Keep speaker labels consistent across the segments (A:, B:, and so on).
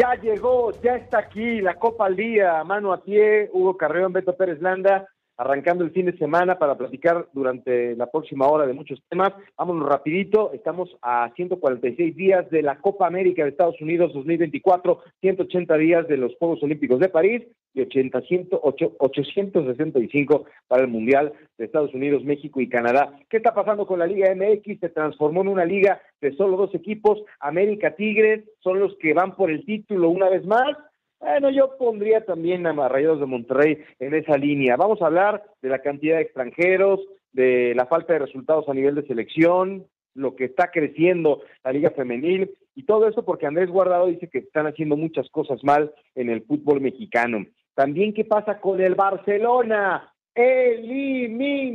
A: Ya llegó, ya está aquí la Copa al Día, mano a pie, Hugo Carreón, Beto Pérez Landa, arrancando el fin de semana para platicar durante la próxima hora de muchos temas. Vámonos rapidito, estamos a 146 días de la Copa América de Estados Unidos 2024, 180 días de los Juegos Olímpicos de París y 80, 865 para el Mundial de Estados Unidos, México y Canadá. ¿Qué está pasando con la Liga MX? Se transformó en una liga de solo dos equipos. América Tigres son los que van por el título una vez más. Bueno, yo pondría también a Rayados de Monterrey en esa línea. Vamos a hablar de la cantidad de extranjeros, de la falta de resultados a nivel de selección, lo que está creciendo la Liga Femenil y todo eso porque Andrés Guardado dice que están haciendo muchas cosas mal en el fútbol mexicano. También qué pasa con el Barcelona, eliminado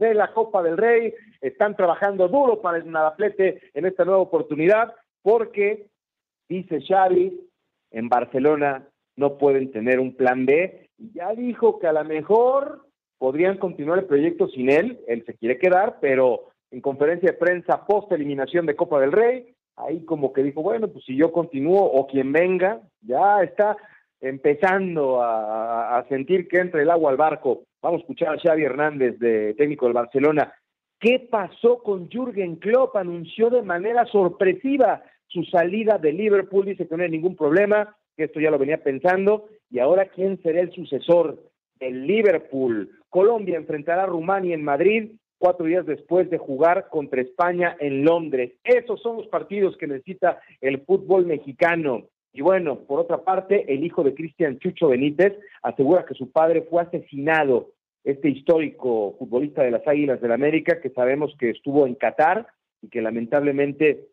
A: de la Copa del Rey. Están trabajando duro para el Nadaplete en esta nueva oportunidad porque, dice Xavi, en Barcelona no pueden tener un plan B. Ya dijo que a lo mejor podrían continuar el proyecto sin él. Él se quiere quedar, pero en conferencia de prensa post eliminación de Copa del Rey, ahí como que dijo, bueno, pues si yo continúo o quien venga, ya está empezando a, sentir que entra el agua al barco. Vamos a escuchar a Xavi Hernández, de técnico del Barcelona. ¿Qué pasó con Jürgen Klopp? Anunció de manera sorpresiva su salida de Liverpool, dice que no hay ningún problema, que esto ya lo venía pensando, y ahora quién será el sucesor del Liverpool. Colombia enfrentará a Rumania en Madrid cuatro días después de jugar contra España en Londres. Esos son los partidos que necesita el fútbol mexicano. Y bueno, por otra parte, el hijo de Cristian Chucho Benítez asegura que su padre fue asesinado, este histórico futbolista de las Águilas del la América, que sabemos que estuvo en Qatar y que lamentablemente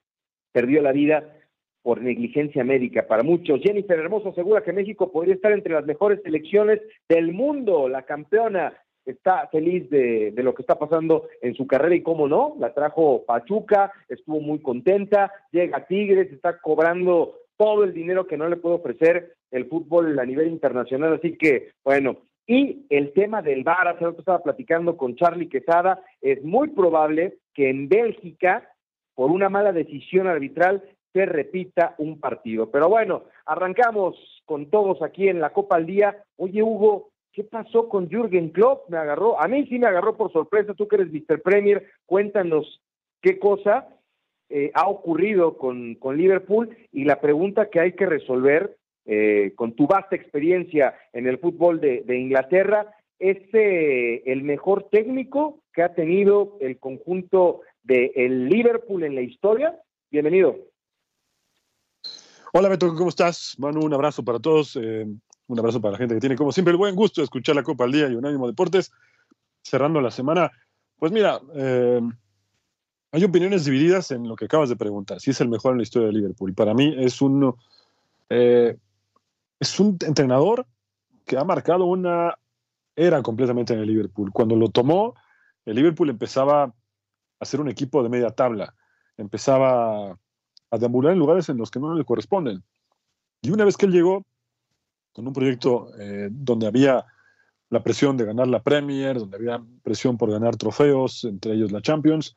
A: perdió la vida por negligencia médica para muchos. Jennifer Hermoso asegura que México podría estar entre las mejores selecciones del mundo. La campeona está feliz de, lo que está pasando en su carrera y cómo no, la trajo Pachuca, estuvo muy contenta, llega Tigres, está cobrando todo el dinero que no le puede ofrecer el fútbol a nivel internacional, así que bueno, y el tema del VAR, hace rato estaba platicando con Charlie Quesada, es muy probable que en Bélgica, por una mala decisión arbitral, se repita un partido. Pero bueno, arrancamos con todos aquí en la Copa al Día. Oye, Hugo, ¿qué pasó con Jürgen Klopp? Me agarró, a mí sí me agarró por sorpresa, tú que eres Mr. Premier, cuéntanos qué cosa eh, ha ocurrido con, con, Liverpool y la pregunta que hay que resolver eh, con tu vasta experiencia en el fútbol de, Inglaterra, ¿es eh, el mejor técnico que ha tenido el conjunto de el Liverpool en la historia? Bienvenido.
B: Hola Beto, ¿cómo estás? Manu, un abrazo para todos, un abrazo para la gente que tiene como siempre el buen gusto de escuchar la Copa al Día y Unánimo Deportes, cerrando la semana. Pues mira, hay opiniones divididas en lo que acabas de preguntar, si es el mejor en la historia de Liverpool. Para mí es un, eh, es un entrenador que ha marcado una era completamente en el Liverpool. Cuando lo tomó, el Liverpool empezaba a ser un equipo de media tabla, empezaba a deambular en lugares en los que no le corresponden. Y una vez que él llegó con un proyecto eh, donde había la presión de ganar la Premier, donde había presión por ganar trofeos, entre ellos la Champions,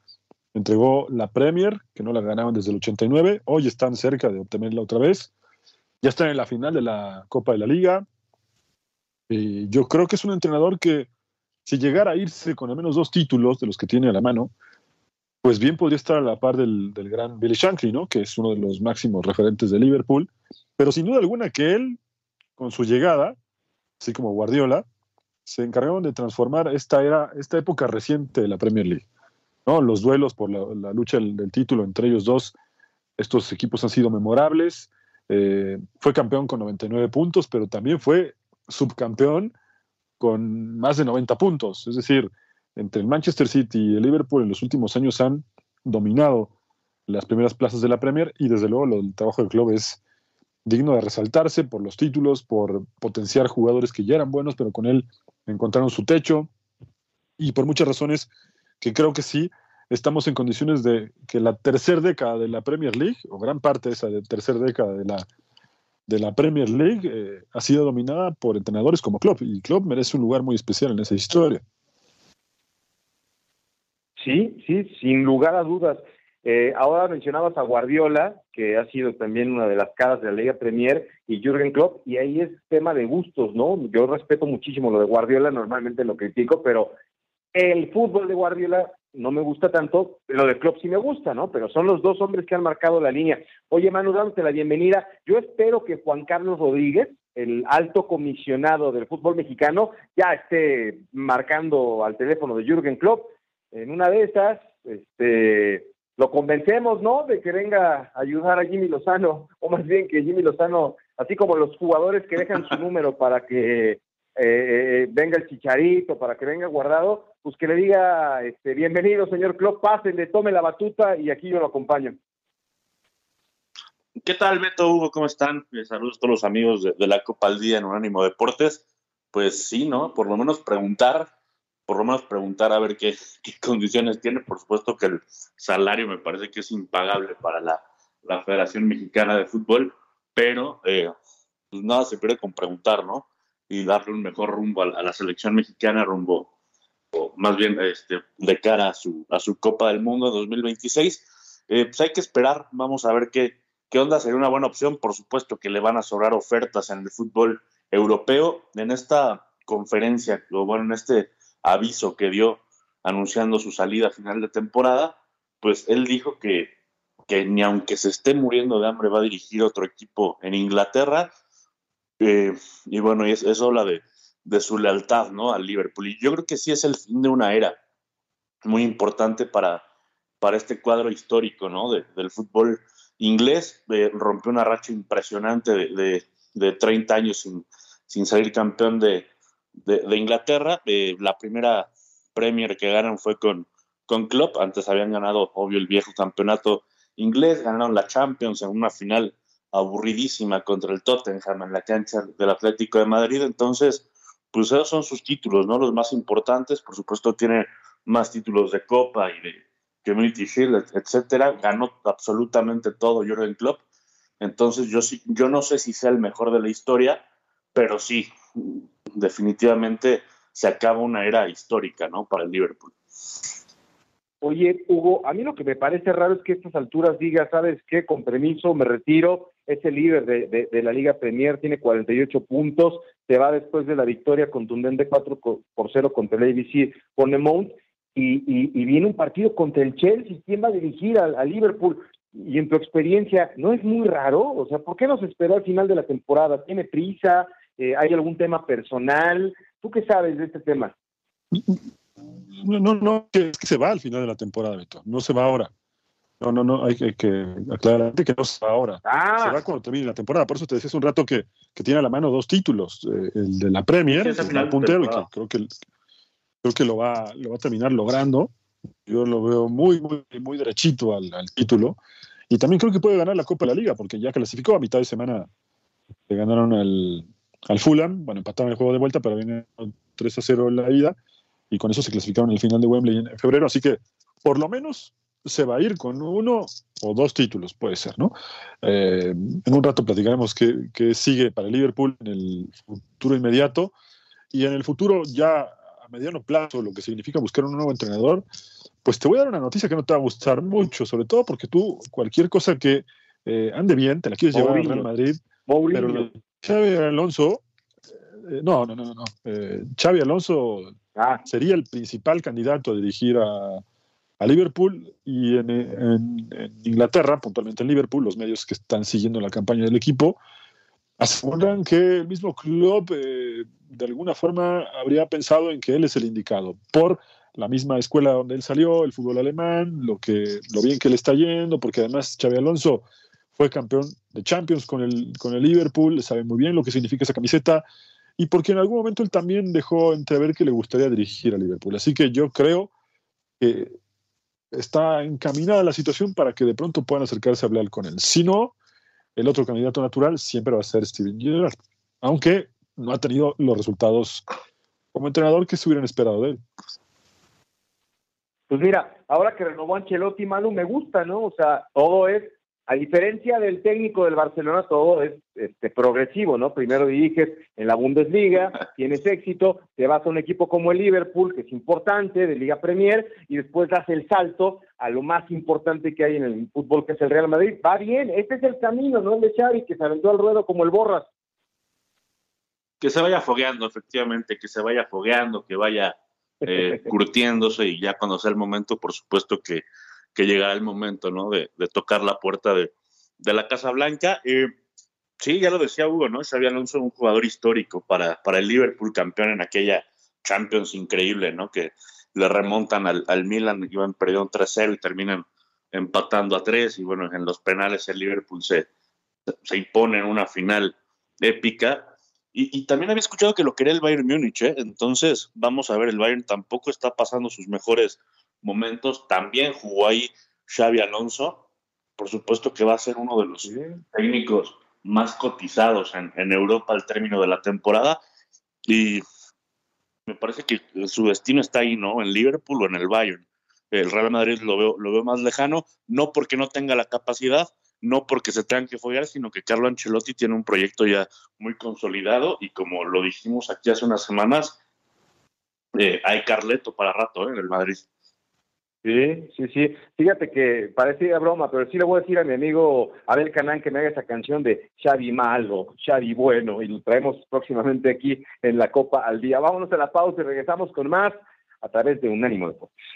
B: entregó la Premier, que no la ganaban desde el 89, hoy están cerca de obtenerla otra vez, ya están en la final de la Copa de la Liga. Y yo creo que es un entrenador que si llegara a irse con al menos dos títulos de los que tiene a la mano, pues bien podría estar a la par del, gran Billy Shankly, ¿no? que es uno de los máximos referentes de Liverpool, pero sin duda alguna que él, con su llegada, así como Guardiola, se encargaron de transformar esta, era, esta época reciente de la Premier League los duelos por la, lucha del, título entre ellos dos Estos equipos han sido memorables. Eh, fue campeón con 99 puntos, pero también fue subcampeón con más de 90 puntos. Es decir, entre el Manchester City y el Liverpool en los últimos años han dominado las primeras plazas de la Premier y desde luego el trabajo del club es digno de resaltarse por los títulos, por potenciar jugadores que ya eran buenos, pero con él encontraron su techo y por muchas razones que creo que sí estamos en condiciones de que la tercera década de la Premier League, o gran parte de esa tercera década de la, de la Premier League, eh, ha sido dominada por entrenadores como Klopp, y Klopp merece un lugar muy especial en esa historia.
A: Sí, sí, sin lugar a dudas. Eh, ahora mencionabas a Guardiola, que ha sido también una de las caras de la Liga Premier, y Jürgen Klopp, y ahí es tema de gustos, ¿no? Yo respeto muchísimo lo de Guardiola, normalmente lo critico, pero el fútbol de Guardiola no me gusta tanto, lo de Klopp sí me gusta, ¿no? Pero son los dos hombres que han marcado la línea. Oye, Manu, dándote la bienvenida. Yo espero que Juan Carlos Rodríguez, el alto comisionado del fútbol mexicano, ya esté marcando al teléfono de Jürgen Klopp. En una de esas, este, lo convencemos, ¿no? De que venga a ayudar a Jimmy Lozano, o más bien que Jimmy Lozano, así como los jugadores que dejan su número para que eh, eh, venga el chicharito, para que venga guardado, pues que le diga, este, bienvenido señor Klopp, le tome la batuta y aquí yo lo acompaño.
C: ¿Qué tal, Beto, Hugo? ¿Cómo están? Eh, saludos a todos los amigos de, la Copa al Día en Unánimo Deportes. Pues sí, ¿no? Por lo menos preguntar, por lo menos preguntar a ver qué, condiciones tiene. Por supuesto que el salario me parece que es impagable para la, Federación Mexicana de Fútbol, pero pues nada se pierde con preguntar, ¿no? y darle un mejor rumbo a, la selección mexicana, rumbo, o más bien este, de cara a su, a su Copa del Mundo 2026. Eh, pues hay que esperar, vamos a ver qué, qué onda, sería una buena opción, por supuesto que le van a sobrar ofertas en el fútbol europeo. En esta conferencia, o bueno, en este aviso que dio anunciando su salida a final de temporada, pues él dijo que, que ni aunque se esté muriendo de hambre va a dirigir otro equipo en Inglaterra, eh, y bueno, eso, eso habla de, de, su lealtad ¿no? al Liverpool. Y yo creo que sí es el fin de una era muy importante para, para este cuadro histórico ¿no? del fútbol inglés. Eh, rompió una racha impresionante de, de, 30 años sin, sin salir campeón de, Inglaterra. Eh, la primera Premier que ganan fue con, con Klopp. Antes habían ganado, obvio, el viejo campeonato inglés. Ganaron la Champions en una final aburridísima contra el Tottenham en la cancha del Atlético de Madrid. Entonces, pues esos son sus títulos, ¿no? Los más importantes. Por supuesto, tiene más títulos de Copa y de Community Shield, etcétera. Ganó absolutamente todo Jürgen Klopp. Entonces, yo, sí, yo no sé si sea el mejor de la historia, pero sí, definitivamente se acaba una era histórica, ¿no? Para el Liverpool.
A: Oye, Hugo, a mí lo que me parece raro es que a estas alturas diga, ¿sabes qué? Con permiso, me retiro. Es el líder de, la Liga Premier, tiene 48 puntos. Se va después de la victoria contundente 4 por 0 contra el ABC Bournemouth. Y, y, viene un partido contra el Chelsea. ¿Quién va a dirigir al, Liverpool? Y en tu experiencia, ¿no es muy raro? O sea, ¿por qué no se esperó al final de la temporada? ¿Tiene prisa? Eh, ¿Hay algún tema personal? ¿Tú qué sabes de este tema?
B: No, no, no, que, que se va al final de la temporada, Beto. No se va ahora. No, no, no, hay que, que aclarar que no se va ahora.
A: Ah.
B: Se va cuando termine la temporada. Por eso te decía hace un rato que, que tiene a la mano dos títulos. Eh, el de la Premier, el puntero, y que creo que, creo que lo, va, lo va a terminar logrando. Yo lo veo muy, muy, muy derechito al, al, título. Y también creo que puede ganar la Copa de la Liga, porque ya clasificó a mitad de semana. Le ganaron al, al Fulham. Bueno, empataron el juego de vuelta, pero viene 3 a 0 en la ida y con eso se clasificaron en el final de Wembley en febrero, así que por lo menos se va a ir con uno o dos títulos, puede ser, ¿no? Eh, en un rato platicaremos qué, sigue para Liverpool en el futuro inmediato y en el futuro ya a mediano plazo, lo que significa buscar un nuevo entrenador, pues te voy a dar una noticia que no te va a gustar mucho, sobre todo porque tú cualquier cosa que eh, ande bien, te la quieres llevar al Real Madrid, pero Xavi Alonso, eh, no, no, no, no, Xavi Alonso Ah. Sería el principal candidato a dirigir a, Liverpool y en, Inglaterra, puntualmente en Liverpool, los medios que están siguiendo la campaña del equipo aseguran que el mismo club eh, de alguna forma habría pensado en que él es el indicado por la misma escuela donde él salió, el fútbol alemán, lo, que, lo bien que le está yendo, porque además Xavi Alonso fue campeón de Champions con el, con el Liverpool, sabe muy bien lo que significa esa camiseta, y porque en algún momento él también dejó entrever que le gustaría dirigir a Liverpool. Así que yo creo que está encaminada la situación para que de pronto puedan acercarse a hablar con él. Si no, el otro candidato natural siempre va a ser Steven Gerrard, aunque no ha tenido los resultados como entrenador que se hubieran esperado de él.
A: Pues mira, ahora que renovó Ancelotti, Manu, me gusta, ¿no? O sea, todo es, a diferencia del técnico del Barcelona, todo es este, progresivo, ¿no? Primero diriges en la Bundesliga, tienes éxito, te vas a un equipo como el Liverpool, que es importante, de Liga Premier, y después das el salto a lo más importante que hay en el fútbol, que es el Real Madrid. Va bien, este es el camino, ¿no? El de Xavi, que se aventó al ruedo como el Borras.
C: Que se vaya fogueando, efectivamente, que se vaya fogueando, que vaya eh, curtiéndose y ya cuando sea el momento, por supuesto que, que llegará el momento, ¿no? De, tocar la puerta de, la Casa Blanca. Sí, ya lo decía Hugo, ¿no? Xavi Alonso, un jugador histórico para, para el Liverpool, campeón en aquella Champions increíble, ¿no? Que le remontan al, al Milan, iban perdiendo 3-0 y terminan empatando a 3 y bueno, en los penales el Liverpool se, se impone en una final épica y, también había escuchado que lo quería el Bayern Múnich, ¿eh? entonces vamos a ver, el Bayern tampoco está pasando sus mejores momentos. También jugó ahí Xavi Alonso, por supuesto que va a ser uno de los técnicos más cotizados en, Europa al término de la temporada. Y me parece que su destino está ahí, ¿no? En Liverpool o en el Bayern. El Real Madrid lo veo, lo veo más lejano, no porque no tenga la capacidad, no porque se tengan que follar, sino que Carlo Ancelotti tiene un proyecto ya muy consolidado y como lo dijimos aquí hace unas semanas, eh, hay Carleto para rato ¿eh? en el Madrid.
A: Sí, sí, sí. Fíjate que parecía broma, pero sí le voy a decir a mi amigo Abel Canán que me haga esa canción de Xavi malo, Xavi bueno, y lo traemos próximamente aquí en la Copa al Día. Vámonos a la pausa y regresamos con más a través de Unánimo Deportes.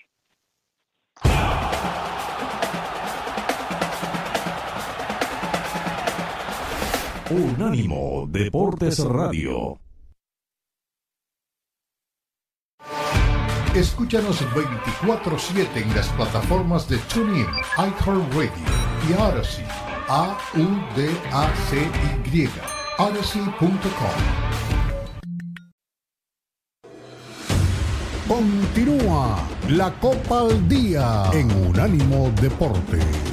D: Unánimo Deportes Radio. Escúchanos 24-7 en las plataformas de TuneIn, iHeartRadio y Odyssey. A-U-D-A-C-Y. Odyssey.com. Continúa la Copa al Día en Unánimo Deportes.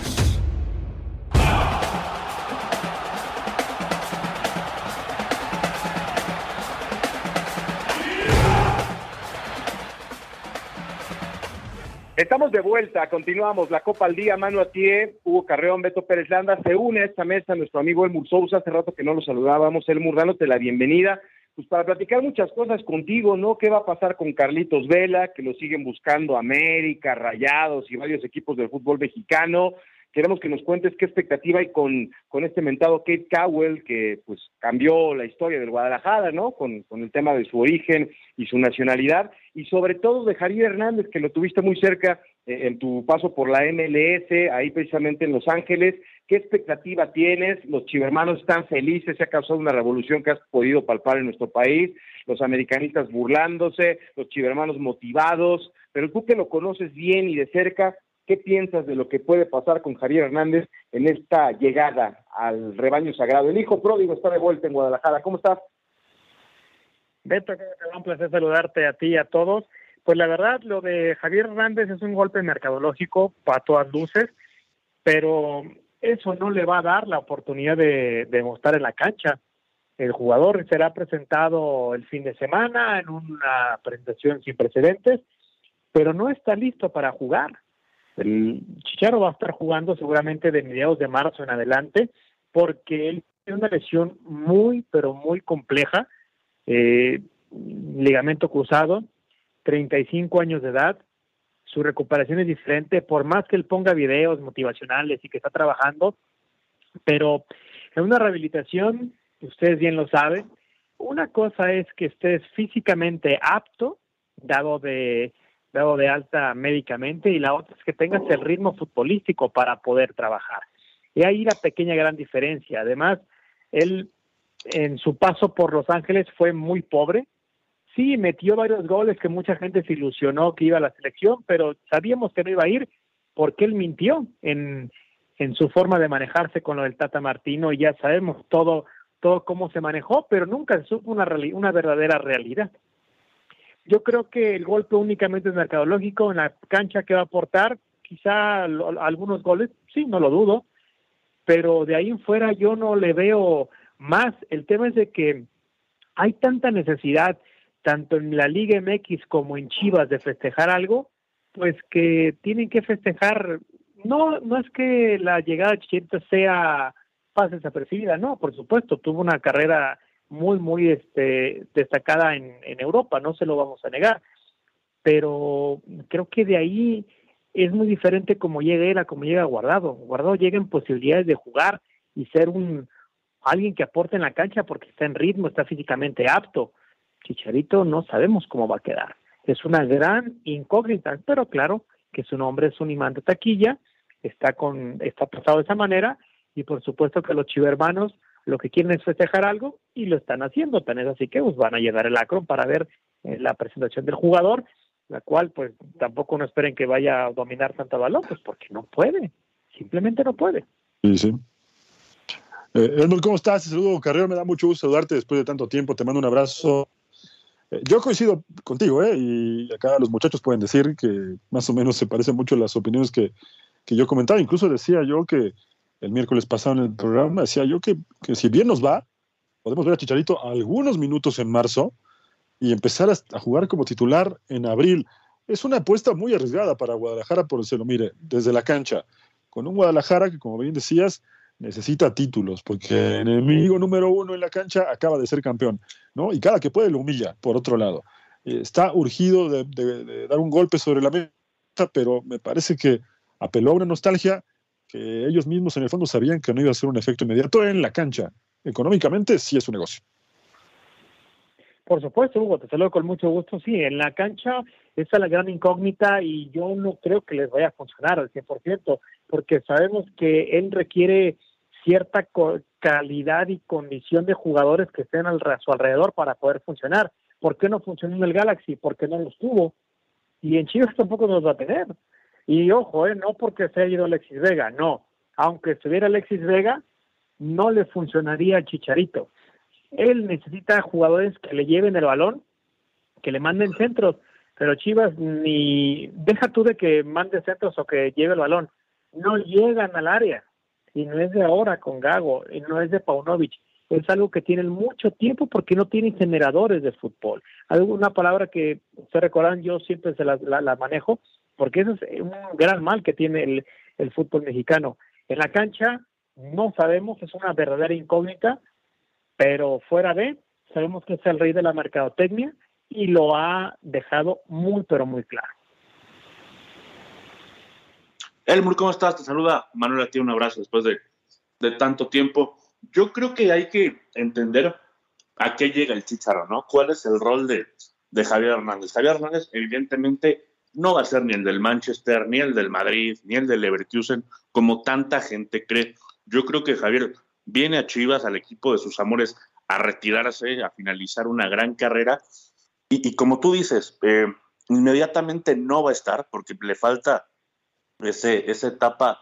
A: Estamos de vuelta, continuamos la Copa al Día, mano a tie, Hugo Carreón, Beto Pérez Landa, se une a esta mesa nuestro amigo Elmur Sousa, hace rato que no lo saludábamos, Elmur, dándote la bienvenida, pues para platicar muchas cosas contigo, ¿no? ¿Qué va a pasar con Carlitos Vela, que lo siguen buscando América, Rayados y varios equipos del fútbol mexicano? Queremos que nos cuentes qué expectativa hay con, con este mentado Kate Cowell, que pues cambió la historia del Guadalajara, ¿no? Con, con el tema de su origen y su nacionalidad, y sobre todo de Javier Hernández, que lo tuviste muy cerca eh, en tu paso por la MLS, ahí precisamente en Los Ángeles. ¿Qué expectativa tienes? Los chivermanos están felices, se ha causado una revolución que has podido palpar en nuestro país, los americanistas burlándose, los chivermanos motivados, pero tú que lo conoces bien y de cerca, ¿Qué piensas de lo que puede pasar con Javier Hernández en esta llegada al rebaño sagrado? El hijo pródigo está de vuelta en Guadalajara. ¿Cómo estás?
E: Beto, un placer saludarte a ti y a todos. Pues la verdad, lo de Javier Hernández es un golpe mercadológico para todas luces, pero eso no le va a dar la oportunidad de, de mostrar en la cancha. El jugador será presentado el fin de semana en una presentación sin precedentes, pero no está listo para jugar. El Chicharo va a estar jugando seguramente de mediados de marzo en adelante porque él tiene una lesión muy, pero muy compleja, eh, ligamento cruzado, 35 años de edad, su recuperación es diferente, por más que él ponga videos motivacionales y que está trabajando, pero en una rehabilitación, ustedes bien lo saben, una cosa es que estés físicamente apto, dado de dado de alta médicamente y la otra es que tengas el ritmo futbolístico para poder trabajar. Y ahí la pequeña gran diferencia. Además, él en su paso por Los Ángeles fue muy pobre, sí, metió varios goles que mucha gente se ilusionó que iba a la selección, pero sabíamos que no iba a ir porque él mintió en, en su forma de manejarse con lo del Tata Martino y ya sabemos todo, todo cómo se manejó, pero nunca se supo una, una verdadera realidad. Yo creo que el golpe únicamente es mercadológico en la cancha que va a aportar, quizá algunos goles, sí, no lo dudo, pero de ahí en fuera yo no le veo más. El tema es de que hay tanta necesidad, tanto en la Liga MX como en Chivas, de festejar algo, pues que tienen que festejar. No, no es que la llegada de Chicharito sea pase desapercibida, no, por supuesto, tuvo una carrera muy, muy este, destacada en, Europa, no se lo vamos a negar, pero creo que de ahí es muy diferente como llega él a como llega Guardado. Guardado llega en posibilidades de jugar y ser un alguien que aporte en la cancha porque está en ritmo, está físicamente apto. Chicharito no sabemos cómo va a quedar. Es una gran incógnita, pero claro que su nombre es un imán de taquilla, está con está pasado de esa manera y por supuesto que los chivermanos lo que quieren es festejar algo y lo están haciendo, tan es así que pues, van a llegar el acro para ver eh, la presentación del jugador la cual pues tampoco no esperen que vaya a dominar tanta balón, pues porque no puede, simplemente no puede.
B: Sí, sí. Eh, ¿cómo estás? Saludo, Carrero, me da mucho gusto saludarte después de tanto tiempo, te mando un abrazo. Eh, yo coincido contigo, ¿eh? Y acá los muchachos pueden decir que más o menos se parecen mucho las opiniones que, que yo comentaba, incluso decía yo que el miércoles pasado en el programa, decía yo que, si bien nos va, podemos ver a Chicharito algunos minutos en marzo, y empezar a, jugar como titular en abril. Es una apuesta muy arriesgada para Guadalajara, por lo mire, desde la cancha, con un Guadalajara que, como bien decías, necesita títulos, porque el enemigo número uno en la cancha acaba de ser campeón, ¿no? Y cada que puede lo humilla, por otro lado. Eh, está urgido de, dar un golpe sobre la mesa, pero me parece que apeló a una nostalgia que ellos mismos en el fondo sabían que no iba a ser un efecto inmediato en la cancha. Económicamente sí es un negocio.
E: Por supuesto, Hugo, te saludo con mucho gusto. Sí, en la cancha esa es la gran incógnita y yo no creo que les vaya a funcionar al 100%, porque sabemos que él requiere cierta calidad y condición de jugadores que estén a su alrededor para poder funcionar. ¿Por qué no funcionó en el Galaxy? Porque no los tuvo. Y en Chivas tampoco los va a tener. Y ojo, eh, no porque se haya ido Alexis Vega, no. Aunque estuviera Alexis Vega, no le funcionaría Chicharito. Él necesita jugadores que le lleven el balón, que le manden centros, pero Chivas ni deja tú de que mande centros o que lleve el balón, no llegan al área y no es de ahora con Gago y no es de Paunovic, es algo que tienen mucho tiempo porque no tienen generadores de fútbol. Hay una palabra que se recuerdan, yo siempre se la, manejo porque eso es un gran mal que tiene el, fútbol mexicano. En la cancha no sabemos, es una verdadera incógnita pero fuera de, sabemos que es el rey de la mercadotecnia y lo ha dejado muy, pero muy claro.
C: Elmur, ¿cómo estás? Te saluda Manuel, a ti un abrazo después de, tanto tiempo. Yo creo que hay que entender a qué llega el Chicharo, ¿no? ¿Cuál es el rol de Javier Hernández? Javier Hernández, evidentemente, no va a ser ni el del Manchester, ni el del Madrid, ni el del Leverkusen, como tanta gente cree. Yo creo que Javier viene a Chivas, al equipo de sus amores, a retirarse, a finalizar una gran carrera. Y, como tú dices, eh, inmediatamente no va a estar porque le falta ese, esa etapa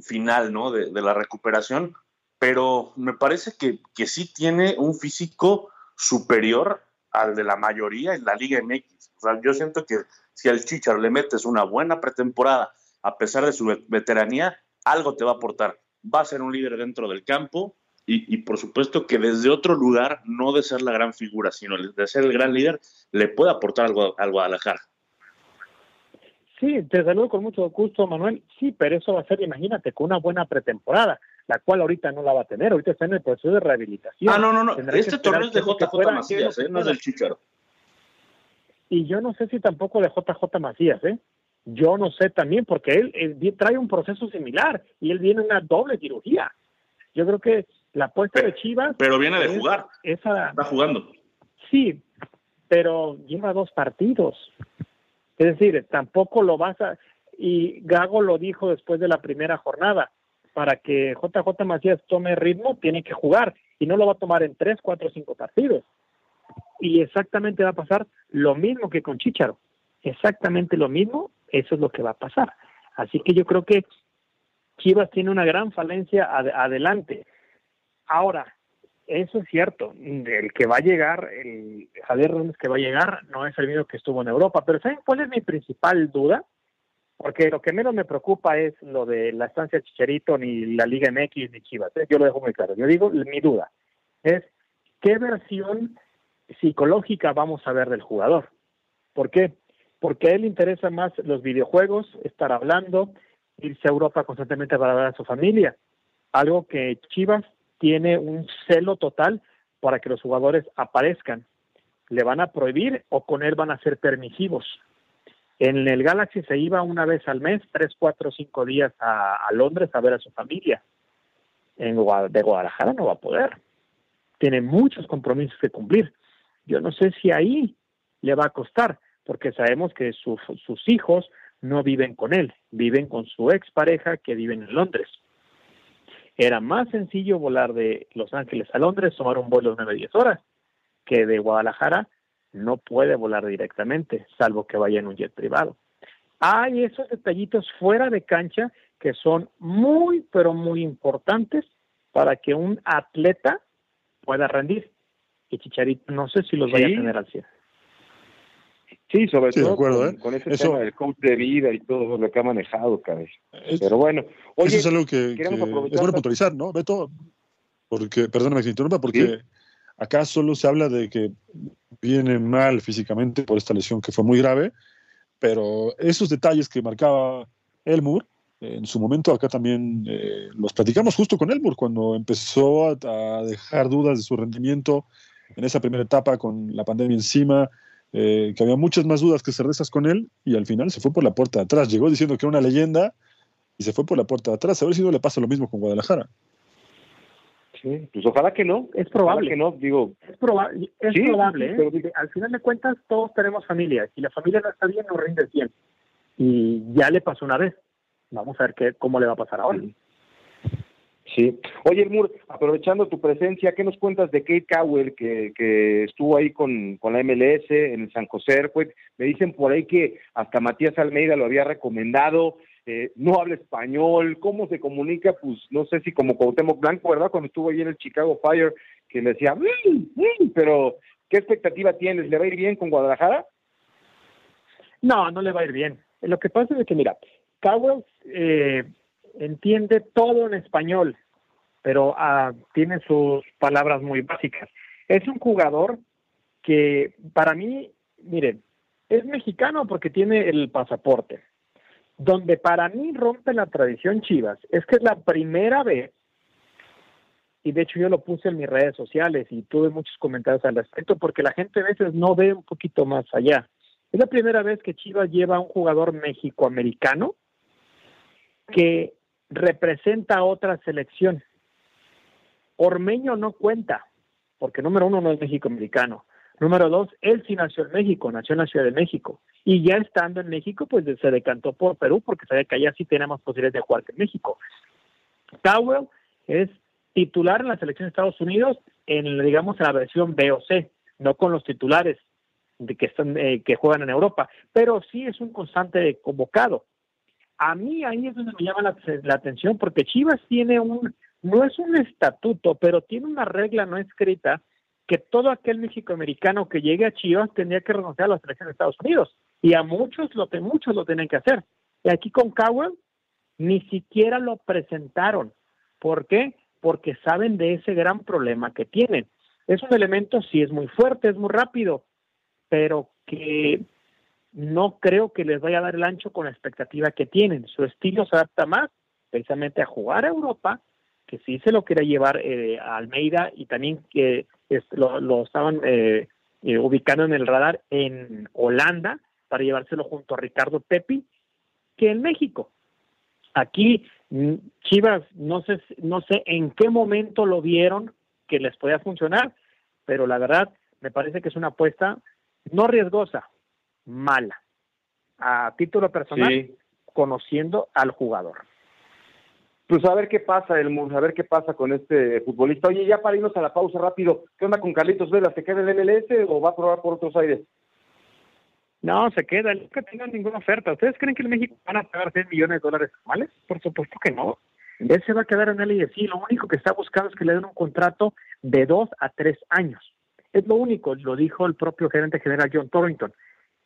C: final ¿no? de, la recuperación, pero me parece que, que sí tiene un físico superior al de la mayoría en la Liga MX. O sea, yo siento que si al Chichar le metes una buena pretemporada, a pesar de su veteranía, algo te va a aportar va a ser un líder dentro del campo y, por supuesto que desde otro lugar, no de ser la gran figura, sino de ser el gran líder, le puede aportar algo al Guadalajara.
E: Sí, te saludo con mucho gusto, Manuel. Sí, pero eso va a ser, imagínate, con una buena pretemporada, la cual ahorita no la va a tener. Ahorita está en el proceso de rehabilitación.
C: Ah, no, no, no. este torneo es de JJ Macías, ¿eh? no es del Chicharo.
E: Y yo no sé si tampoco de JJ Macías, ¿eh? Yo no sé también, porque él, trae un proceso similar y él viene una doble cirugía. Yo creo que la apuesta de Chivas.
C: Pero viene de jugar.
E: Esa,
C: Está jugando.
E: Sí, pero lleva dos partidos. Es decir, tampoco lo vas a. Y Gago lo dijo después de la primera jornada. Para que JJ Macías tome ritmo, tiene que jugar. Y no lo va a tomar en tres, cuatro, cinco partidos. Y exactamente va a pasar lo mismo que con Chicharo. Exactamente lo mismo, eso es lo que va a pasar. Así que yo creo que Chivas tiene una gran falencia adelante. Ahora, eso es cierto, el que va a llegar, el Javier que va a llegar, no es el mismo que estuvo en Europa, pero ¿saben cuál es mi principal duda? Porque lo que menos me preocupa es lo de la estancia Chicharito, ni la Liga MX, ni Chivas. ¿eh? Yo lo dejo muy claro. Yo digo, mi duda es qué versión psicológica vamos a ver del jugador. ¿Por qué? Porque a él le interesa más los videojuegos, estar hablando, irse a Europa constantemente para ver a su familia. Algo que Chivas tiene un celo total para que los jugadores aparezcan. ¿Le van a prohibir o con él van a ser permisivos? En el Galaxy se iba una vez al mes, tres, cuatro, cinco días a, Londres a ver a su familia. En de Guadalajara no va a poder. Tiene muchos compromisos que cumplir. Yo no sé si ahí le va a costar, porque sabemos que sus hijos no viven con él, viven con su expareja que vive en Londres. Era más sencillo volar de Los Ángeles a Londres, tomar un vuelo de 9-10 horas, que de Guadalajara no puede volar directamente, salvo que vaya en un jet privado. Hay esos detallitos fuera de cancha que son muy, pero muy importantes para que un atleta pueda rendir. Y Chicharito no sé si los vaya a tener al cielo.
A: Sí, sobre todo ¿eh? con, ese tema del coach de vida y todo lo que ha manejado, cabeza. Pero bueno,
B: oye, eso es algo que, es bueno puntualizar, ¿no, Beto? Porque, perdóname que interrumpa, porque acá solo se habla de que viene mal físicamente por esta lesión que fue muy grave, pero esos detalles que marcaba Elmur, en su momento acá también eh, los platicamos justo con Elmur cuando empezó a, dejar dudas de su rendimiento en esa primera etapa con la pandemia encima, eh, que había muchas más dudas que certezas con él y al final se fue por la puerta de atrás. Llegó diciendo que era una leyenda y se fue por la puerta de atrás. A ver si no le pasa lo mismo con Guadalajara.
A: Sí, pues ojalá que no.
E: Es probable.
A: que no, digo.
E: Es, probable es probable, ¿eh? al final de cuentas todos tenemos familia. Si la familia no está bien, no rinde bien. Y ya le pasó una vez. Vamos a ver qué, cómo le va a pasar ahora.
A: Sí. Oye, Elmur, aprovechando tu presencia, ¿qué nos cuentas de Kate Cowell, que, estuvo ahí con, con, la MLS en el San José Me dicen por ahí que hasta Matías Almeida lo había recomendado. Eh, no habla español, ¿cómo se comunica? Pues no sé si como Cuauhtémoc Blanco, ¿verdad? Cuando estuvo ahí en el Chicago Fire, que le decía, pero ¿qué expectativa tienes? ¿Le va a ir bien con Guadalajara?
E: No, no le va a ir bien. Lo que pasa es que, mira, Cowell eh, entiende todo en español, pero ah, tiene sus palabras muy básicas. Es un jugador que para mí, miren, es mexicano porque tiene el pasaporte. Donde para mí rompe la tradición Chivas es que es la primera vez, y de hecho yo lo puse en mis redes sociales y tuve muchos comentarios al respecto porque la gente a veces no ve un poquito más allá. Es la primera vez que Chivas lleva a un jugador mexicoamericano que representa a otra selección. Ormeño no cuenta, porque número uno no es México-americano. Número dos, él sí nació en México, nació en la Ciudad de México. Y ya estando en México, pues se decantó por Perú porque sabía que allá sí tenemos posibilidades de jugar que México. Cowell es titular en la selección de Estados Unidos en, digamos, en la versión B o C, no con los titulares de que están eh, que juegan en Europa, pero sí es un constante convocado. A mí ahí es donde me llama la, atención porque Chivas tiene un, no es un estatuto, pero tiene una regla no escrita que todo aquel mexicoamericano que llegue a Chivas tendría que renunciar a la selección de Estados Unidos. Y a muchos lo, muchos lo tienen que hacer. Y aquí con Cowell ni siquiera lo presentaron. ¿Por qué? Porque saben de ese gran problema que tienen. Es un elemento, sí, es muy fuerte, es muy rápido, pero que no creo que les vaya a dar el ancho con la expectativa que tienen. Su estilo se adapta más precisamente a jugar a Europa, que sí se lo quiere llevar eh, a Almeida y también que lo, estaban eh, eh, ubicando en el radar en Holanda para llevárselo junto a Ricardo Pepi, que en México. Aquí mm, Chivas no sé no sé en qué momento lo vieron que les podía funcionar, pero la verdad me parece que es una apuesta no riesgosa, mala, a título personal, conociendo al jugador.
A: Pues a ver qué pasa, el a ver qué pasa con este futbolista. Oye, ya para irnos a la pausa rápido, ¿qué onda con Carlitos Vela? ¿Se queda en el MLS o va a probar por otros aires?
E: No, se queda, que tengan ninguna oferta. ¿Ustedes creen que en México van a pagar 100 millones de dólares anuales? Por supuesto que no. Él se va a quedar en el IFC. Lo único que está buscando es que le den un contrato de dos a tres años. Es lo único, lo dijo el propio gerente general John Torrington.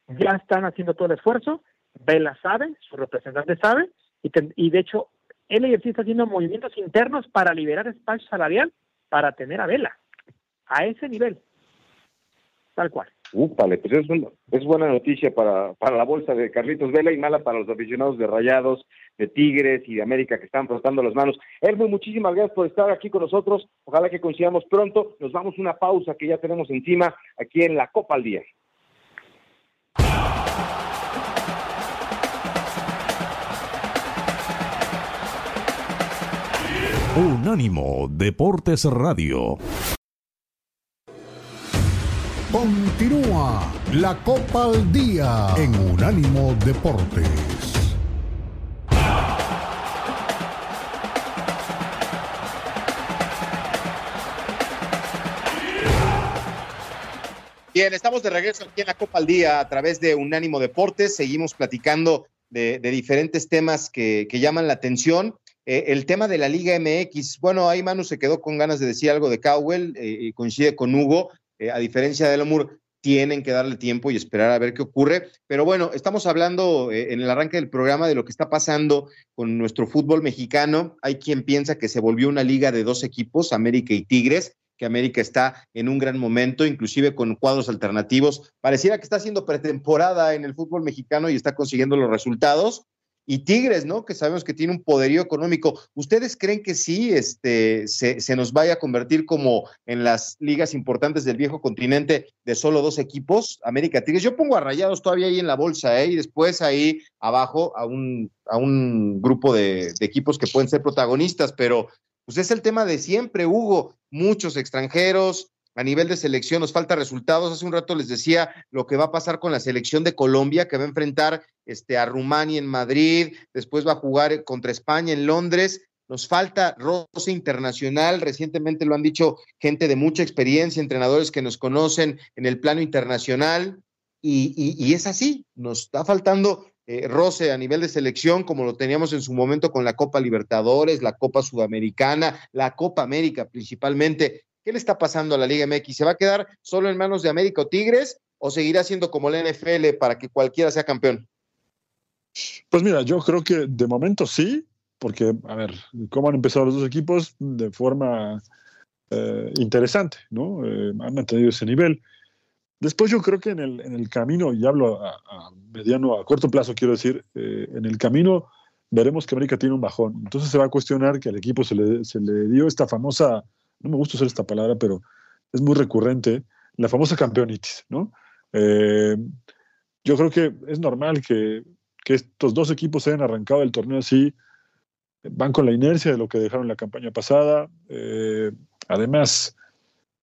E: Ya están haciendo todo el esfuerzo, Vela sabe, su representante sabe, y, y de hecho el IFC está haciendo movimientos internos para liberar espacio salarial para tener a Vela. A ese nivel. Tal cual.
A: Úpale, pues es, es buena noticia para, para la bolsa de Carlitos Vela y mala para los aficionados de Rayados, de Tigres y de América que están frotando las manos. Elmo, muchísimas gracias por estar aquí con nosotros. Ojalá que coincidamos pronto. Nos vamos a una pausa que ya tenemos encima aquí en la Copa al Día.
D: Unánimo Deportes Radio. Continúa la Copa al Día en Unánimo Deportes.
F: Bien, estamos de regreso aquí en la Copa al Día a través de Unánimo Deportes. Seguimos platicando de, diferentes temas que, llaman la atención. Eh, el tema de la Liga MX, bueno, ahí Manu se quedó con ganas de decir algo de Cowell eh, y coincide con Hugo. Eh, a diferencia de Lamur, tienen que darle tiempo y esperar a ver qué ocurre. Pero bueno, estamos hablando en el arranque del programa de lo que está pasando con nuestro fútbol mexicano. Hay quien piensa que se volvió una liga de dos equipos, América y Tigres que América está en un gran momento, inclusive con cuadros alternativos. Pareciera que está haciendo pretemporada en el fútbol mexicano y está consiguiendo los resultados y Tigres, ¿no? Que sabemos que tiene un poderío económico. ¿Ustedes creen que sí este, se, nos vaya a convertir como en las ligas importantes del viejo continente de solo dos equipos, América Tigres? Yo pongo a Rayados todavía ahí en la bolsa, ¿eh? Y después ahí abajo a un, a un grupo de, de equipos que pueden ser protagonistas, pero pues es el tema de siempre, Hugo. Muchos extranjeros, a nivel de selección nos falta resultados. Hace un rato les decía lo que va a pasar con la selección de Colombia, que va a enfrentar este, a Rumania en Madrid, después va a jugar contra España en Londres. Nos falta roce internacional. Recientemente lo han dicho gente de mucha experiencia, entrenadores que nos conocen en el plano internacional. Y, es así, nos está faltando eh, roce a nivel de selección, como lo teníamos en su momento con la Copa Libertadores, la Copa Sudamericana, la Copa América principalmente. ¿Qué le está pasando a la Liga MX? ¿Se va a quedar solo en manos de América o Tigres o seguirá siendo como la NFL para que cualquiera sea campeón?
B: Pues mira, yo creo que de momento sí, porque, a ver, cómo han empezado los dos equipos de forma eh, interesante, ¿no? Eh, han mantenido ese nivel. Después yo creo que en el, en el camino, y hablo a, mediano, a corto plazo, quiero decir, eh, en el camino veremos que América tiene un bajón. Entonces se va a cuestionar que al equipo se le, se le dio esta famosa no me gusta usar esta palabra, pero es muy recurrente, la famosa campeonitis, ¿no? Eh, yo creo que es normal que, estos dos equipos hayan arrancado el torneo así, van con la inercia de lo que dejaron la campaña pasada. Eh, además,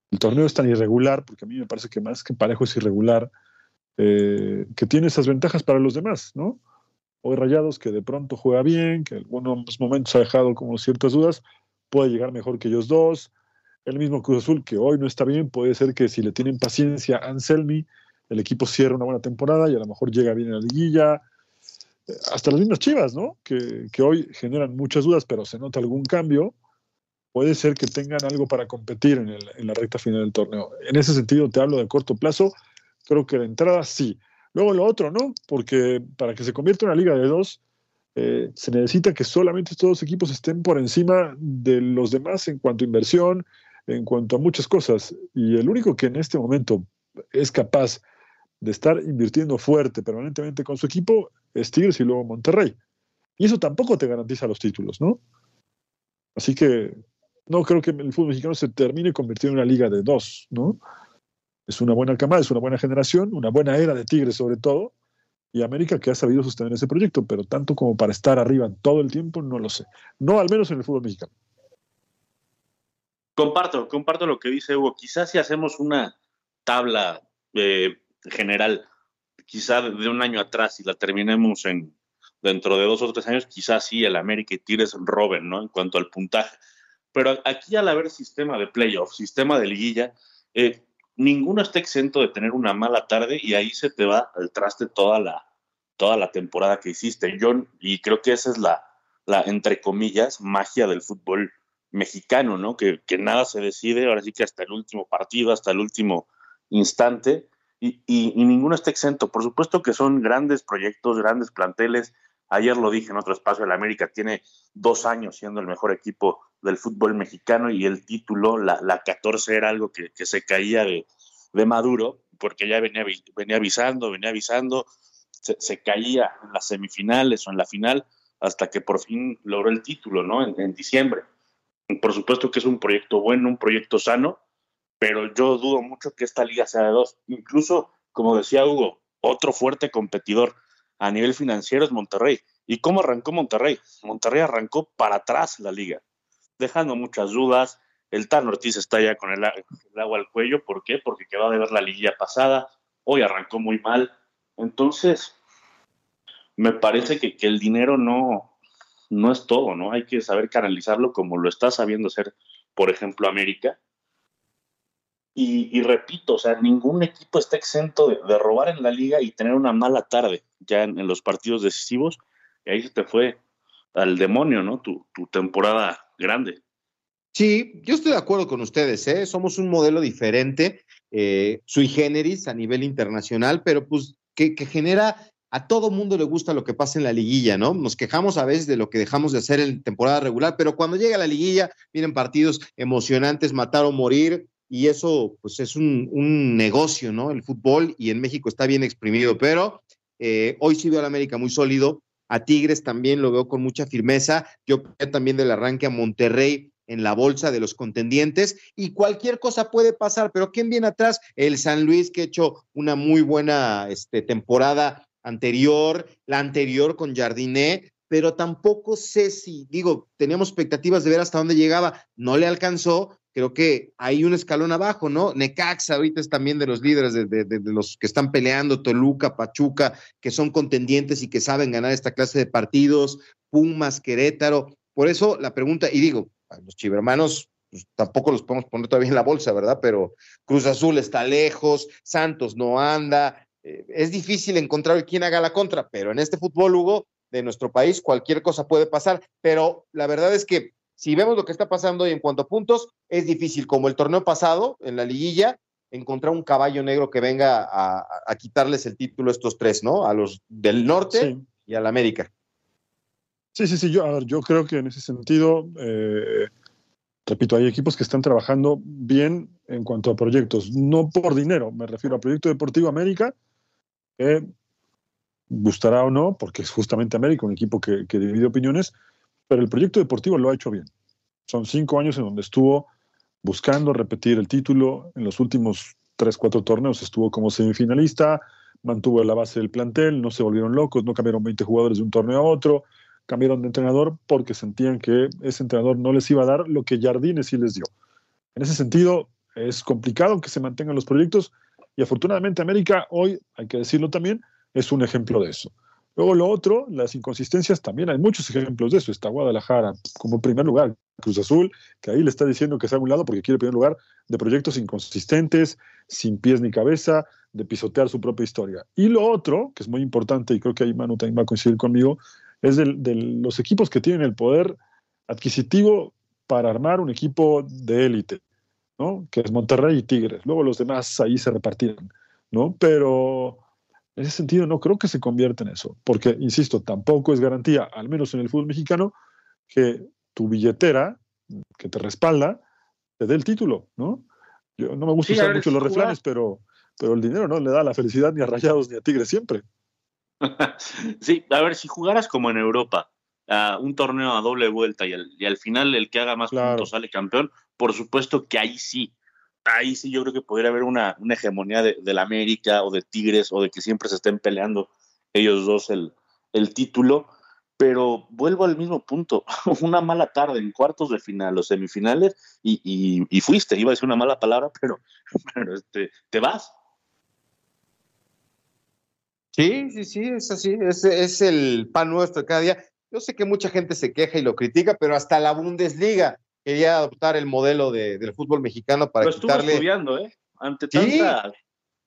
B: el torneo es tan irregular, porque a mí me parece que más que parejo es irregular, eh, que tiene esas ventajas para los demás, ¿no? Hoy Rayados, que de pronto juega bien, que en algunos momentos ha dejado como ciertas dudas, puede llegar mejor que ellos dos. El mismo Cruz Azul, que hoy no está bien, puede ser que si le tienen paciencia a Anselmi, el equipo cierre una buena temporada y a lo mejor llega bien a la liguilla. Hasta las mismas Chivas, ¿no? Que, hoy generan muchas dudas, pero se nota algún cambio. Puede ser que tengan algo para competir en, la recta final del torneo. En ese sentido, te hablo de corto plazo. Creo que de entrada sí. Luego lo otro, ¿no? Porque para que se convierta en una liga de dos, eh, se necesita que solamente estos dos equipos estén por encima de los demás en cuanto a inversión, en cuanto a muchas cosas. Y el único que en este momento es capaz de estar invirtiendo fuerte permanentemente con su equipo es Tigres y luego Monterrey. Y eso tampoco te garantiza los títulos, ¿no? Así que no creo que el fútbol mexicano se termine convirtiendo en una liga de dos, ¿no? Es una buena camada, es una buena generación, una buena era de Tigres sobre todo, y América que ha sabido sostener ese proyecto, pero tanto como para estar arriba todo el tiempo, no lo sé. No al menos en el fútbol mexicano.
C: Comparto, comparto lo que dice Hugo. Quizás si hacemos una tabla eh, general, quizás de un año atrás y la terminemos en dentro de dos o tres años quizás sí el América y Tigres roben, ¿no? En cuanto al puntaje. Pero aquí al haber sistema de playoff, sistema de liguilla, eh, ninguno está exento de tener una mala tarde y ahí se te va al traste toda la, toda la temporada que hiciste. Yo, y creo que esa es la, la, entre comillas, magia del fútbol mexicano, ¿no? Que, nada se decide, ahora sí que hasta el último partido, hasta el último instante, y, y, y, ninguno está exento. Por supuesto que son grandes proyectos, grandes planteles. Ayer lo dije en otro espacio, el América tiene dos años siendo el mejor equipo del fútbol mexicano y el título, la, la 14, era algo que, se caía de, Maduro, porque ya venía, venía avisando, venía avisando, se, caía en las semifinales o en la final hasta que por fin logró el título, ¿no? En diciembre. Por supuesto que es un proyecto bueno, un proyecto sano, pero yo dudo mucho que esta liga sea de dos. Incluso, como decía Hugo, otro fuerte competidor a nivel financiero es Monterrey. ¿Y cómo arrancó Monterrey? Monterrey arrancó para atrás la liga, dejando muchas dudas. El Tan Ortiz está ya con el, agua al cuello. ¿Por qué? Porque quedó de ver la liguilla pasada. Hoy arrancó muy mal. Entonces, me parece que, que el dinero no, no es todo, ¿no? Hay que saber canalizarlo como lo está sabiendo hacer, por ejemplo, América. Y, repito, o sea, ningún equipo está exento de, robar en la liga y tener una mala tarde ya en, los partidos decisivos. Y ahí se te fue al demonio, ¿no? Tu, tu temporada grande.
F: Sí, yo estoy de acuerdo con ustedes, ¿eh? Somos un modelo diferente, eh, sui generis a nivel internacional, pero pues que genera a todo mundo le gusta lo que pasa en la liguilla, ¿no? Nos quejamos a veces de lo que dejamos de hacer en temporada regular, pero cuando llega la liguilla, vienen partidos emocionantes, matar o morir, y eso pues es un, negocio, ¿no? El fútbol y en México está bien exprimido, pero eh, hoy sí veo al América muy sólido, a Tigres también lo veo con mucha firmeza, yo también del arranque a Monterrey en la bolsa de los contendientes y cualquier cosa puede pasar, pero ¿quién viene atrás? El San Luis que ha hecho una muy buena este, temporada anterior, la anterior con Jardiné, pero tampoco sé si, digo, teníamos expectativas de ver hasta dónde llegaba, no le alcanzó, creo que hay un escalón abajo, ¿no? Necaxa ahorita es también de los líderes, de, de, los que están peleando, Toluca, Pachuca, que son contendientes y que saben ganar esta clase de partidos, Pumas, Querétaro. Por eso la pregunta, y digo, los chivermanos pues, tampoco los podemos poner todavía en la bolsa, ¿verdad? Pero Cruz Azul está lejos, Santos no anda, eh, es difícil encontrar quién haga la contra, pero en este fútbol, Hugo, de nuestro país, cualquier cosa puede pasar, pero la verdad es que si vemos lo que está pasando hoy en cuanto a puntos, es difícil, como el torneo pasado, en la liguilla, encontrar un caballo negro que venga a, a quitarles el título a estos tres, ¿no? A los del norte sí. y al América.
B: Sí, sí, sí, yo, a ver, yo creo que en ese sentido, eh, repito, hay equipos que están trabajando bien en cuanto a proyectos, no por dinero, me refiero a Proyecto Deportivo América, que gustará o no, porque es justamente América, un equipo que, que divide opiniones, pero el proyecto deportivo lo ha hecho bien. Son cinco años en donde estuvo buscando repetir el título. En los últimos tres, cuatro torneos estuvo como semifinalista, mantuvo la base del plantel, no se volvieron locos, no cambiaron 20 jugadores de un torneo a otro, cambiaron de entrenador porque sentían que ese entrenador no les iba a dar lo que Jardine sí les dio. En ese sentido, es complicado que se mantengan los proyectos y afortunadamente América hoy, hay que decirlo también, es un ejemplo de eso. Luego lo otro, las inconsistencias, también hay muchos ejemplos de eso. Está Guadalajara como primer lugar, Cruz Azul, que ahí le está diciendo que sea a un lado porque quiere primer lugar de proyectos inconsistentes, sin pies ni cabeza, de pisotear su propia historia. Y lo otro, que es muy importante, y creo que ahí Manu también va a coincidir conmigo, es de los equipos que tienen el poder adquisitivo para armar un equipo de élite, ¿no? Que es Monterrey y Tigres. Luego los demás ahí se repartirán, ¿no? Pero en ese sentido, no creo que se convierta en eso, porque, insisto, tampoco es garantía, al menos en el fútbol mexicano, que tu billetera, que te respalda, te dé el título, ¿no? Yo no me gusta sí, usar mucho los refranes, pero, pero el dinero no le da la felicidad ni a Rayados ni a Tigres siempre.
C: sí, a ver, si jugaras como en Europa, uh, un torneo a doble vuelta y, al final el que haga más claro. puntos sale campeón, por supuesto que ahí sí ahí sí yo creo que podría haber una, una hegemonía de, la América o de Tigres o de que siempre se estén peleando ellos dos el, el título. Pero vuelvo al mismo punto, una mala tarde en cuartos de final o semifinales y, y, y fuiste, iba a decir una mala palabra, pero, pero este, te vas.
F: Sí, sí, sí, es así, es, es el pan nuestro cada día. Yo sé que mucha gente se queja y lo critica, pero hasta la Bundesliga quería adoptar el modelo de, del fútbol mexicano para
C: lo estuvo
F: quitarle...
C: estudiando, ¿eh? Ante
F: Sí.
C: tanta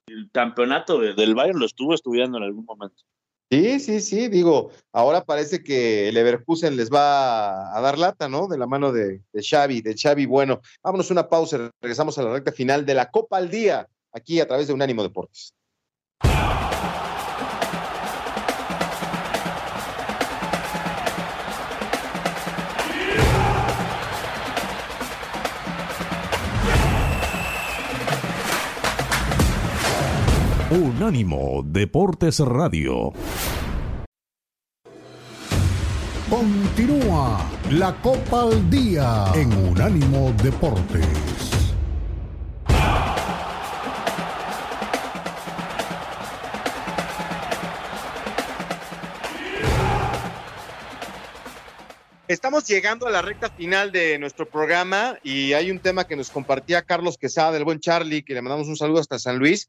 C: el campeonato de- del Bayern lo estuvo estudiando en algún momento.
F: Sí, sí, sí, digo, ahora parece que el Leverkusen les va a dar lata, ¿no? De la mano de, de Xavi, de Xavi Bueno. Vámonos una pausa, regresamos a la recta final de la Copa al Día, aquí a través de Unánimo Deportes.
D: Unánimo Deportes Radio. Continúa la Copa al Día en Unánimo Deportes.
F: Estamos llegando a la recta final de nuestro programa y hay un tema que nos compartía Carlos Quesada, del buen Charlie, que le mandamos un saludo hasta San Luis.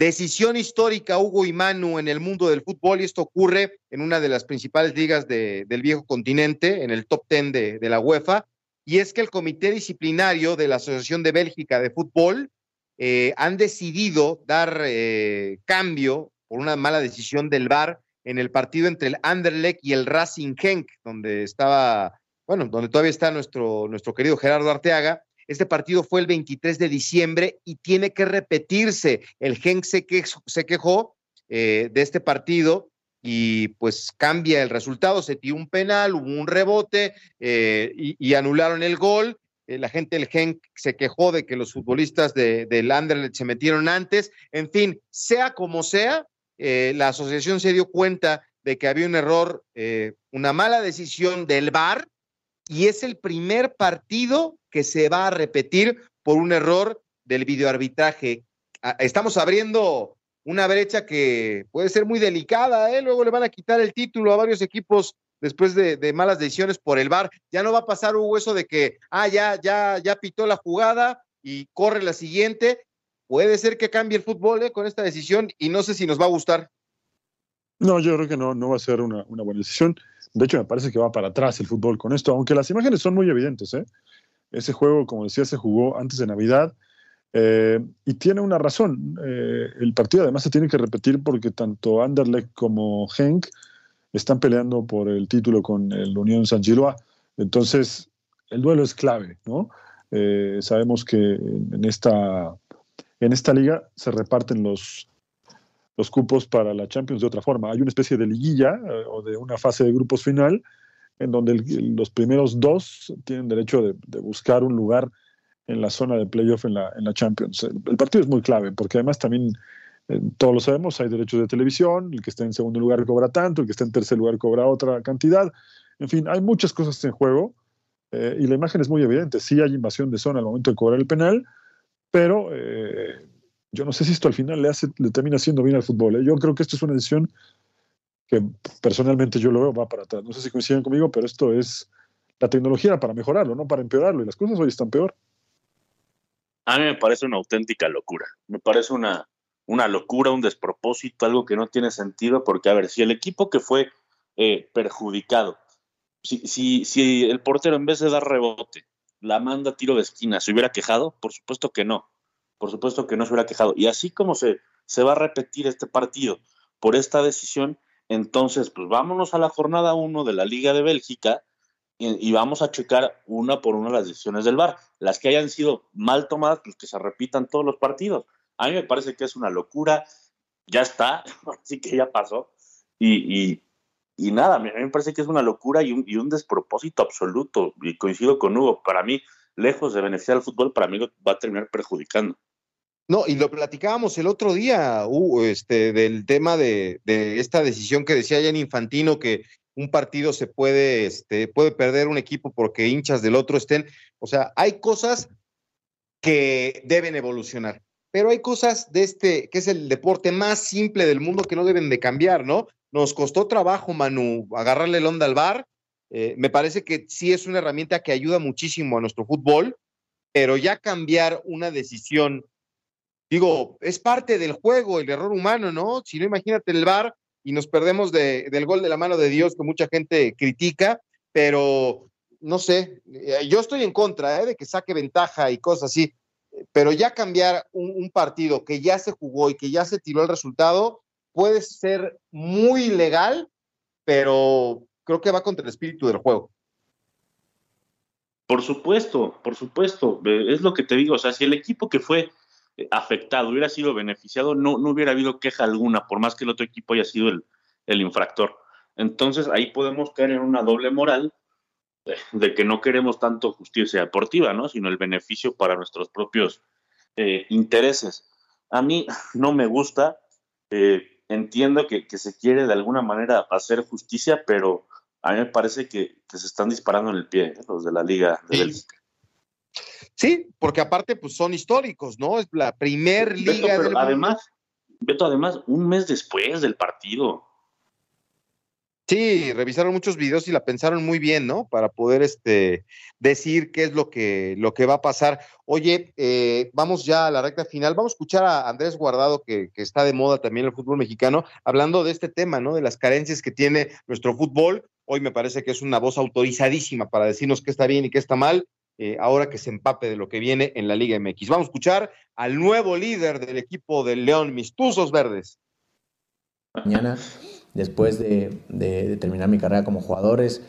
F: Decisión histórica, Hugo y Manu, en el mundo del fútbol, y esto ocurre en una de las principales ligas de- del viejo continente, en el top 10 de, de la UEFA, y es que el Comité Disciplinario de la Asociación de Bélgica de Fútbol eh, han decidido dar eh, cambio por una mala decisión del VAR en el partido entre el Anderlecht y el Racing Genk, donde estaba, bueno, donde todavía está nuestro, nuestro querido Gerardo Arteaga. Este partido fue el 23 de diciembre y tiene que repetirse. El Genk se, quejó, eh, de este partido y pues cambia el resultado. Se tiró un penal, hubo un rebote eh, y, anularon el gol. Eh, la gente del Genk se quejó de que los futbolistas de, del se metieron antes. En fin, sea como sea, la asociación se dio cuenta de que había un error, una mala decisión del VAR, y es el primer partido que se va a repetir por un error del videoarbitraje. Estamos abriendo una brecha que puede ser muy delicada, ¿eh? luego le van a quitar el título a varios equipos después de, malas decisiones por el VAR. Ya no va a pasar Hugo eso de que, ah, ya, ya, ya pitó la jugada y corre la siguiente. Puede ser que cambie el fútbol ¿eh? con esta decisión y no sé si nos va a gustar.
B: No, yo creo que no, no va a ser una, una buena decisión. De hecho, me parece que va para atrás el fútbol con esto, aunque las imágenes son muy evidentes. ¿eh? Ese juego, como decía, se jugó antes de Navidad eh, y tiene una razón. Eh, el partido además se tiene que repetir porque tanto Anderlecht como Genk están peleando por el título con el Unión San Giloa. Entonces, el duelo es clave, ¿no? Eh, sabemos que en esta, en esta liga se reparten los, los cupos para la Champions de otra forma. Hay una especie de liguilla o de una fase de grupos final en donde los primeros dos tienen derecho de, buscar un lugar en la zona de playoff en la, Champions. El, el partido es muy clave porque además también, eh, todos lo sabemos, hay derechos de televisión, el que está en segundo lugar cobra tanto, el que está en tercer lugar cobra otra cantidad. En fin, hay muchas cosas en juego eh, y la imagen es muy evidente. Sí hay invasión de zona al momento de cobrar el penal, pero eh, yo no sé si esto al final le, le termina haciendo bien al fútbol. ¿eh? Yo creo que esto es una decisión que personalmente yo lo veo va para atrás. No sé si coinciden conmigo, pero esto es la tecnología para mejorarlo, no para empeorarlo. Y las cosas hoy están peor.
C: A mí me parece una auténtica locura. Me parece una, una locura, un despropósito, algo que no tiene sentido, porque, a ver, si el equipo que fue eh, perjudicado, si, si, si el portero en vez de dar rebote, la manda tiro de esquina, ¿se hubiera quejado? Por supuesto que no. Por supuesto que no se hubiera quejado. Y así como se, se va a repetir este partido por esta decisión, entonces, pues vámonos a la jornada 1 de la Liga de Bélgica y, vamos a checar una por una las decisiones del VAR. Las que hayan sido mal tomadas, pues que se repitan todos los partidos. A mí me parece que es una locura. Ya está, así que ya pasó. Y, y, nada, a mí me parece que es una locura y un, y un despropósito absoluto. Y coincido con Hugo, para mí, lejos de beneficiar al fútbol, para mí va a terminar perjudicando.
F: No, y lo platicábamos el otro día, este, del tema de, de, esta decisión que decía Jan Infantino, que un partido se puede, este, puede perder un equipo porque hinchas del otro estén. O sea, hay cosas que deben evolucionar, pero hay cosas de este, que es el deporte más simple del mundo que no deben de cambiar, ¿no? Nos costó trabajo, Manu, agarrarle el onda al bar. Eh, me parece que sí es una herramienta que ayuda muchísimo a nuestro fútbol, pero ya cambiar una decisión digo, es parte del juego, el error humano, ¿no? Si no, imagínate el VAR y nos perdemos del gol de la mano de Dios que mucha gente critica, pero no sé, eh, yo estoy en contra ¿eh? de que saque ventaja y cosas así, pero ya cambiar un, partido que ya se jugó y que ya se tiró el resultado puede ser muy legal, pero creo que va contra el espíritu del juego.
C: Por supuesto, por supuesto, es lo que te digo, o sea, si el equipo que fue afectado hubiera sido beneficiado, no, no hubiera habido queja alguna, por más que el otro equipo haya sido el, el infractor. Entonces ahí podemos caer en una doble moral de, que no queremos tanto justicia deportiva, ¿no? Sino el beneficio para nuestros propios eh, intereses. A mí no me gusta, eh, entiendo que, se quiere de alguna manera hacer justicia, pero a mí me parece que, se están disparando en el pie ¿eh? los de la Liga de Bélgica.
F: Sí, porque aparte pues son históricos, ¿no? Es la primer liga
C: del además, Beto, además, un mes después del partido.
F: Sí, revisaron muchos videos y la pensaron muy bien, ¿no? Para poder este, decir qué es lo que, lo que va a pasar. Oye, eh, vamos ya a la recta final. Vamos a escuchar a Andrés Guardado, que, que está de moda también en el fútbol mexicano, hablando de este tema, ¿no? De las carencias que tiene nuestro fútbol. Hoy me parece que es una voz autorizadísima para decirnos qué está bien y qué está mal. Eh, ahora que se empape de lo que viene en la Liga MX. Vamos a escuchar al nuevo líder del equipo del León, mis Tuzos Verdes.
G: Mañana después de, terminar mi carrera como jugador es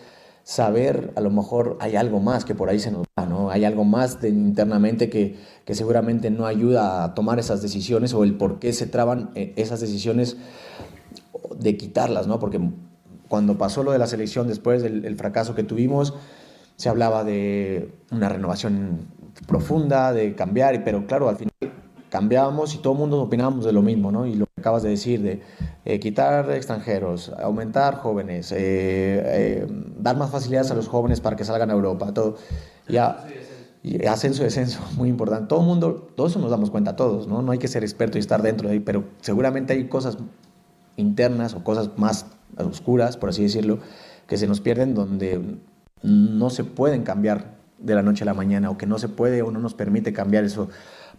G: saber, a lo mejor hay algo más que por ahí se nos da, ¿no? Hay algo más internamente que, seguramente no ayuda a tomar esas decisiones o el por qué se traban eh, esas decisiones de quitarlas, ¿no? Porque cuando pasó lo de la selección después del fracaso que tuvimos, se hablaba de una renovación profunda, de cambiar, pero claro, al final cambiábamos y todo el mundo opinábamos de lo mismo, ¿no? Y lo que acabas de decir, de eh, quitar extranjeros, aumentar jóvenes, eh, eh, dar más facilidades a los jóvenes para que salgan a Europa, todo. Ya, y ascenso descenso, muy importante. Todo el mundo, todo eso nos damos cuenta todos, ¿no? No hay que ser experto y estar dentro de ahí, pero seguramente hay cosas internas o cosas más oscuras, por así decirlo, que se nos pierden donde no se pueden cambiar de la noche a la mañana o que no se puede o no nos permite cambiar eso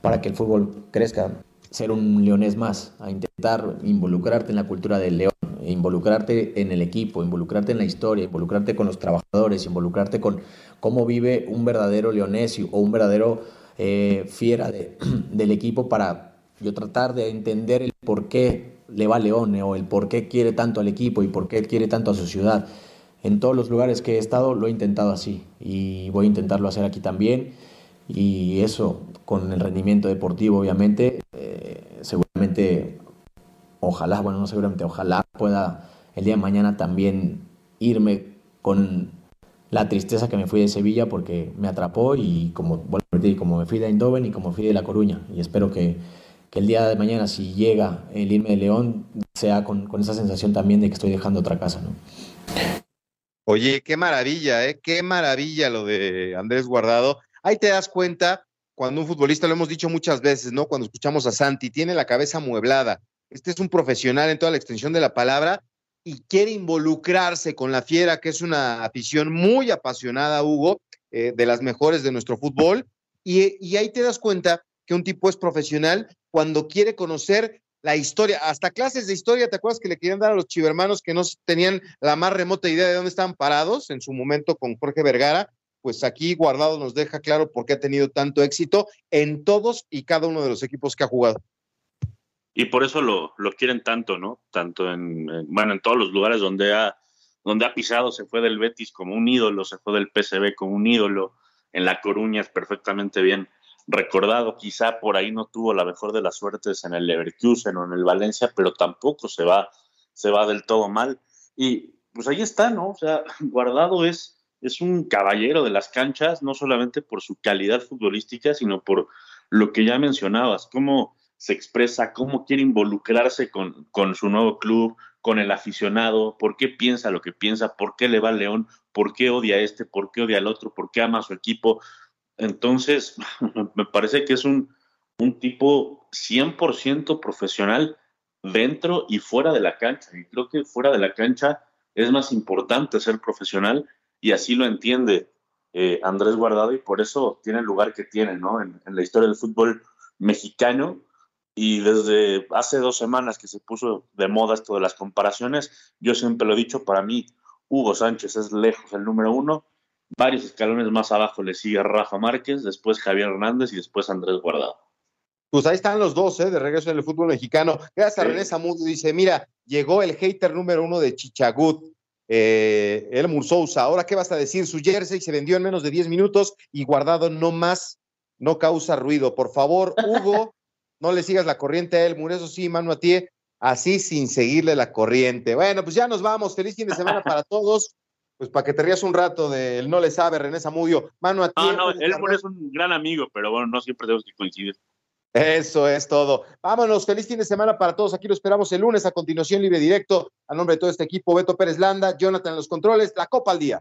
G: para que el fútbol crezca, ser un leonés más, a intentar involucrarte en la cultura del león, involucrarte en el equipo, involucrarte en la historia, involucrarte con los trabajadores, involucrarte con cómo vive un verdadero leonés o un verdadero eh, fiera del equipo para yo tratar de entender el por qué le va León o el por qué quiere tanto al equipo y por qué quiere tanto a su ciudad. En todos los lugares que he estado lo he intentado así y voy a intentarlo hacer aquí también y eso con el rendimiento deportivo obviamente eh, seguramente ojalá bueno no seguramente ojalá pueda el día de mañana también irme con la tristeza que me fui de Sevilla porque me atrapó y como bueno, como me fui de Eindhoven y como fui de La Coruña y espero que, que el día de mañana si llega el irme de León sea con, con esa sensación también de que estoy dejando otra casa ¿no?
F: Oye, qué maravilla, ¿eh? Qué maravilla lo de Andrés Guardado. Ahí te das cuenta cuando un futbolista, lo hemos dicho muchas veces, ¿no? Cuando escuchamos a Santi, tiene la cabeza mueblada. Este es un profesional en toda la extensión de la palabra y quiere involucrarse con la fiera, que es una afición muy apasionada, Hugo, eh, de las mejores de nuestro fútbol. Y, y ahí te das cuenta que un tipo es profesional cuando quiere conocer la historia, hasta clases de historia, ¿te acuerdas que le querían dar a los chivermanos que no tenían la más remota idea de dónde estaban parados en su momento con Jorge Vergara? pues aquí Guardado nos deja claro por qué ha tenido tanto éxito en todos y cada uno de los equipos que ha jugado.
C: Y por eso lo, quieren tanto, ¿no? Tanto en, bueno, en todos los lugares donde ha, donde ha pisado, se fue del Betis como un ídolo, se fue del PSV como un ídolo, en La Coruña es perfectamente bien recordado, quizá por ahí no tuvo la mejor de las suertes en el Leverkusen o en el Valencia, pero tampoco se va, se va del todo mal. Y pues ahí está, ¿no? O sea, Guardado es es un caballero de las canchas, no solamente por su calidad futbolística, sino por lo que ya mencionabas, cómo se expresa, cómo quiere involucrarse con, con su nuevo club, con el aficionado, por qué piensa lo que piensa, por qué le va al León, por qué odia a este, por qué odia al otro, por qué ama a su equipo. Entonces, me parece que es un, un tipo 100% profesional dentro y fuera de la cancha. Y creo que fuera de la cancha es más importante ser profesional y así lo entiende eh, Andrés Guardado y por eso tiene el lugar que tiene, ¿no? En, la historia del fútbol mexicano, Y desde hace dos semanas que se puso de moda esto de las comparaciones, yo siempre lo he dicho, para mí Hugo Sánchez es lejos el número uno. Varios escalones más abajo le sigue Rafa Márquez, después Javier Hernández y después Andrés Guardado.
F: Pues ahí están los dos, ¿eh? de regreso en el fútbol mexicano. Gracias a René Zamudio, dice, mira, llegó el hater número uno de Chichagut, eh, el Mursousa. Ahora, ¿qué vas a decir? Su jersey se vendió en menos de 10 minutos y guardado no más, no causa ruido. Por favor, Hugo, no le sigas la corriente a Elmur, eso sí, mano a ti, así sin seguirle la corriente. Bueno, pues ya nos vamos. Feliz fin de semana para todos. Pues para que te rías un rato del no le sabe René Zamudio. Mano a ti.
C: No, no, Elmur es un gran amigo, pero bueno, no siempre tenemos que coincidir.
F: Eso es todo. Vámonos, feliz fin de semana para todos. Aquí lo esperamos el lunes a continuación, libre directo. A nombre de todo este equipo, Beto Pérez Landa, Jonathan en los controles, la Copa al Día.